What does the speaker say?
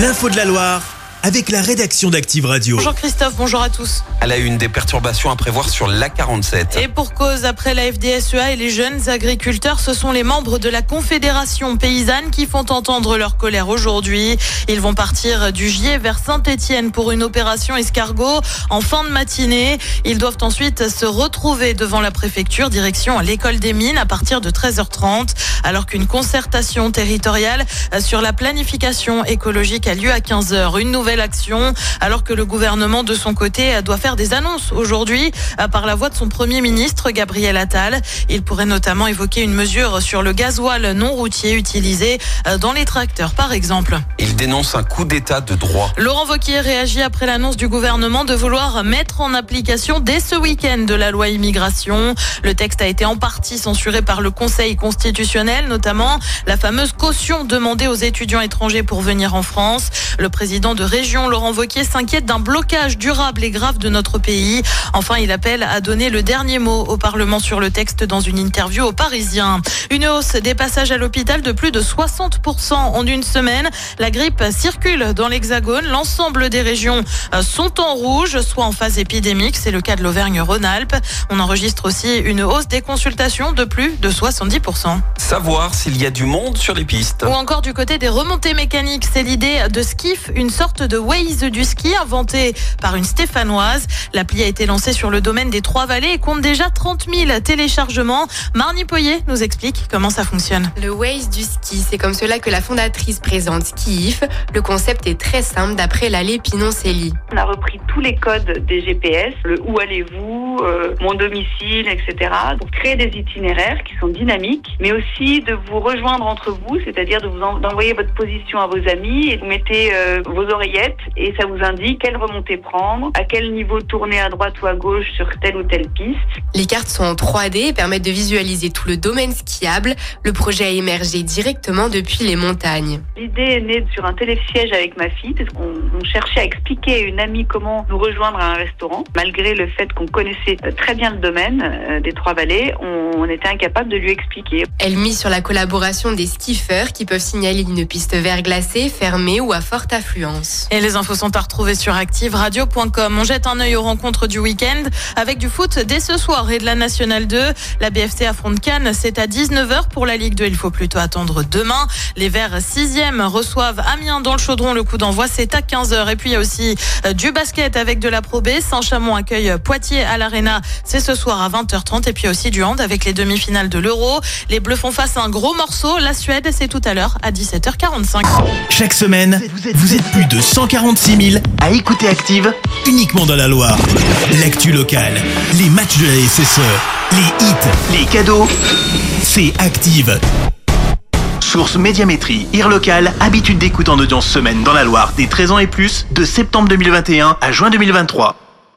L'info de la Loire avec la rédaction d'Active Radio. Bonjour Christophe, bonjour à tous. À la une des perturbations à prévoir sur l'A47. Et pour cause, après la FDSEA et les jeunes agriculteurs, ce sont les membres de la Confédération paysanne qui font entendre leur colère aujourd'hui. Ils vont partir du Gier vers Saint-Étienne pour une opération escargot en fin de matinée. Ils doivent ensuite se retrouver devant la préfecture, direction à l'école des mines à partir de 13h30, alors qu'une concertation territoriale sur la planification écologique a lieu à 15h. Une nouvelle action, alors que le gouvernement, de son côté, doit faire des annonces aujourd'hui par la voix de son Premier ministre, Gabriel Attal. Il pourrait notamment évoquer une mesure sur le gasoil non routier utilisé dans les tracteurs, par exemple. Il dénonce un coup d'état de droit. Laurent Vauquier réagit après l'annonce du gouvernement de vouloir mettre en application dès ce week-end de la loi immigration. Le texte a été en partie censuré par le Conseil constitutionnel, notamment la fameuse caution demandée aux étudiants étrangers pour venir en France. Le président de région, Laurent Vauquier, s'inquiète d'un blocage durable et grave de notre pays. Enfin, il appelle à donner le dernier mot au Parlement sur le texte dans une interview aux Parisiens. Une hausse des passages à l'hôpital de plus de 60% en une semaine. La grippe circule dans l'Hexagone. L'ensemble des régions sont en rouge, soit en phase épidémique. C'est le cas de l'Auvergne-Rhône-Alpes. On enregistre aussi une hausse des consultations de plus de 70%. Savoir s'il y a du monde sur les pistes. Ou encore du côté des remontées mécaniques. C'est l'idée de Skiff, une sorte de Waze du ski inventée par une Stéphanoise. L'appli a été lancée sur le domaine des Trois-Vallées et compte déjà 30 000 téléchargements. Marnie Poyer nous explique comment ça fonctionne. Le Waze du ski, c'est comme cela que la fondatrice présente Skiif. Le concept est très simple d'après la Pinoncelli. On a repris tous les codes des GPS, le où allez-vous, euh, mon domicile, etc. Pour créer des itinéraires qui sont dynamiques, mais aussi de vous rejoindre entre vous, c'est-à-dire de vous en- d'envoyer votre position à vos amis et vous mettez euh, vos oreillettes et ça vous indique quelle remontée prendre, à quel niveau tourner à droite ou à gauche sur telle ou telle piste. Les cartes sont en 3D et permettent de visualiser tout le domaine skiable. Le projet a émergé directement depuis les montagnes. L'idée est née sur un télésiège avec ma fille, parce qu'on on cherchait à expliquer à une amie comment nous rejoindre à un restaurant. Malgré le fait qu'on connaissait très bien le domaine euh, des Trois-Vallées, on, on était incapable de lui expliquer. Elle mise sur la collaboration des skiffeurs qui peuvent signaler une piste verglacée, fermée ou à forte affluence. Et les infos sont à retrouver sur activeradio.com. On jette un œil aux rencontres du week-end avec du foot dès ce soir et de la Nationale 2. La BFC affronte Cannes, c'est à 19h pour la Ligue 2. Il faut plutôt attendre demain. Les Verts 6e reçoivent Amiens dans le chaudron. Le coup d'envoi, c'est à 15h. Et puis il y a aussi euh, du basket avec de la Pro B. Saint-Chamond accueille Poitiers à C'est ce soir à 20h30. Et puis aussi du hand avec les demi-finales de l'Euro. Les Bleus font face à un gros morceau. La Suède, c'est tout à l'heure à 17h45. Chaque semaine, vous êtes plus de 146 000 à écouter Active uniquement dans la Loire. L'actu locale, les matchs de la SSE, les hits, les cadeaux, c'est Active. Source Médiamétrie, IR local, habitude d'écoute en audience semaine dans la Loire des 13 ans et plus, de septembre 2021 à juin 2023.